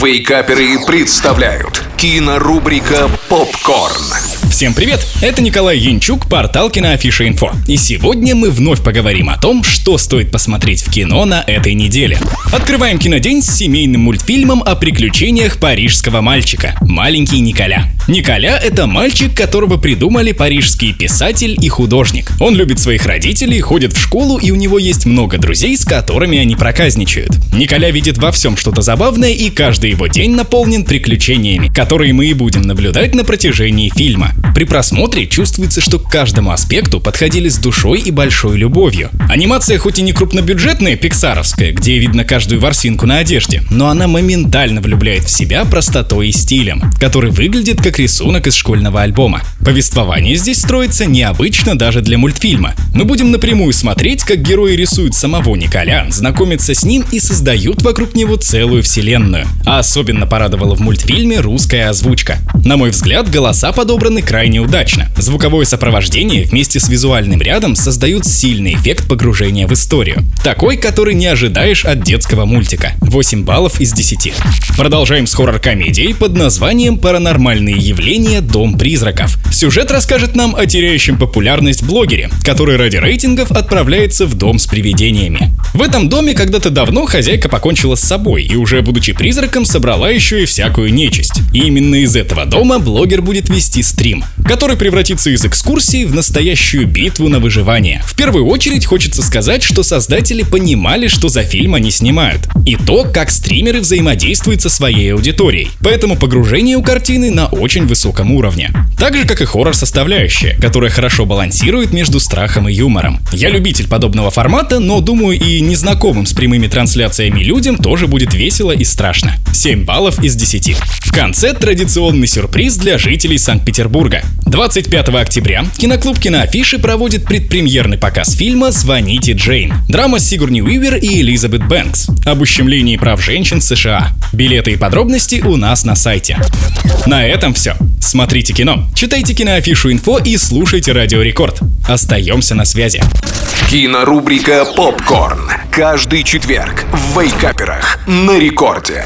Вейкаперы представляют кинорубрика «Попкорн». Всем привет! Это Николай Янчук, портал Киноафиша Инфо. И сегодня мы вновь поговорим о том, что стоит посмотреть в кино на этой неделе. Открываем кинодень с семейным мультфильмом о приключениях парижского мальчика «Маленький Николя». Николя — это мальчик, которого придумали парижский писатель и художник. Он любит своих родителей, ходит в школу, и у него есть много друзей, с которыми они проказничают. Николя видит во всем что-то забавное, и каждый его день наполнен приключениями, которые мы и будем наблюдать на протяжении фильма. При просмотре чувствуется, что к каждому аспекту подходили с душой и большой любовью. Анимация хоть и не крупнобюджетная, пиксаровская, где видно каждую ворсинку на одежде, но она моментально влюбляет в себя простотой и стилем, который выглядит как рисунок из школьного альбома. Повествование здесь строится необычно даже для мультфильма. Мы будем напрямую смотреть, как герои рисуют самого Николя, знакомятся с ним и создают вокруг него целую вселенную. А особенно порадовала в мультфильме русская озвучка. На мой взгляд, голоса подобраны крайне удачно. Звуковое сопровождение вместе с визуальным рядом создают сильный эффект погружения в историю. Такой, который не ожидаешь от детского мультика. 8 баллов из 10. Продолжаем с хоррор-комедией под названием «Паранормальные явления. Дом призраков». Сюжет расскажет нам о теряющем популярность блогере, который ради рейтингов отправляется в дом с привидениями. В этом доме когда-то давно хозяйка покончила с собой и уже будучи призраком собрала еще и всякую нечисть. И именно из этого дома блогер будет вести стрим, который превратится из экскурсии в настоящую битву на выживание. В первую очередь хочется сказать, что создатели понимали, что за фильм они снимают, и то, как стримеры взаимодействуют со своей аудиторией. Поэтому погружение у картины на очень высоком уровне. Так же, как и хоррор-составляющая, которая хорошо балансирует между страхом и юмором. Я любитель подобного формата, но думаю и незнакомым с прямыми трансляциями людям тоже будет весело и страшно. 7 баллов из 10. В конце традиционный сюрприз для жителей Санкт-Петербурга. 25 октября киноклуб Киноафиши проводит предпремьерный показ фильма «Звоните Джейн». Драма Сигурни Уивер и Элизабет Бэнкс об ущемлении прав женщин США. Билеты и подробности у нас на сайте. На этом все. Смотрите кино, читайте киноафишу инфо и слушайте Радио Рекорд. Остаемся на связи. Кинорубрика «Попкорн». Каждый четверг в Вейкаперах на рекорде.